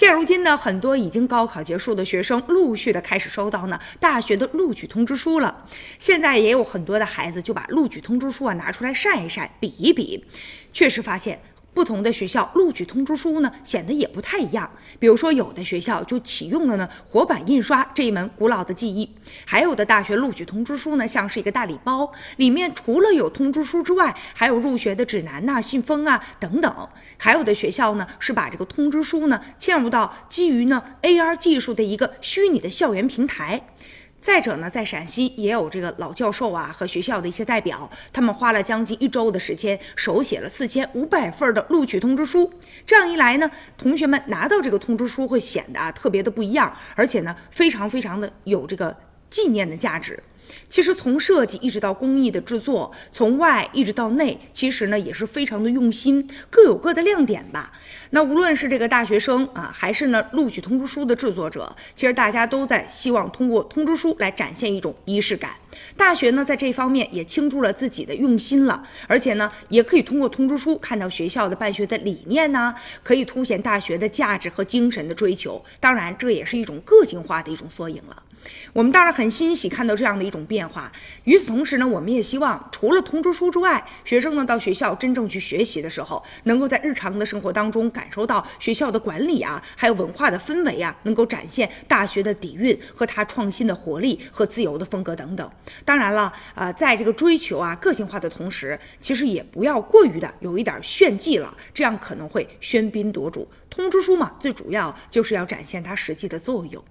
现如今呢，很多已经高考结束的学生，陆续的开始收到呢大学的录取通知书了。现在也有很多的孩子就把录取通知书啊拿出来晒一晒，比一比，确实发现。不同的学校录取通知书呢，显得也不太一样。比如说，有的学校就启用了呢活版印刷这一门古老的技艺，还有的大学录取通知书呢，像是一个大礼包，里面除了有通知书之外，还有入学的指南呐、信封啊等等。还有的学校呢，是把这个通知书呢嵌入到基于呢 AR 技术的一个虚拟的校园平台。再者呢，在陕西也有这个老教授啊和学校的一些代表，他们花了将近一周的时间，手写了四千五百份的录取通知书。这样一来呢，同学们拿到这个通知书会显得啊特别的不一样，而且呢，非常非常的有这个纪念的价值。其实从设计一直到工艺的制作，从外一直到内，其实呢也是非常的用心，各有各的亮点吧。那无论是这个大学生啊，还是呢录取通知书的制作者，其实大家都在希望通过通知书来展现一种仪式感。大学呢在这方面也倾注了自己的用心了，而且呢也可以通过通知书看到学校的办学的理念呢，可以凸显大学的价值和精神的追求。当然，这也是一种个性化的一种缩影了。我们当然很欣喜看到这样的种变化。与此同时呢，我们也希望除了通知书之外，学生呢到学校真正去学习的时候，能够在日常的生活当中感受到学校的管理啊，还有文化的氛围啊，能够展现大学的底蕴和它创新的活力和自由的风格等等。当然了，呃，在这个追求啊个性化的同时，其实也不要过于的有一点炫技了，这样可能会喧宾夺主。通知书嘛，最主要就是要展现它实际的作用。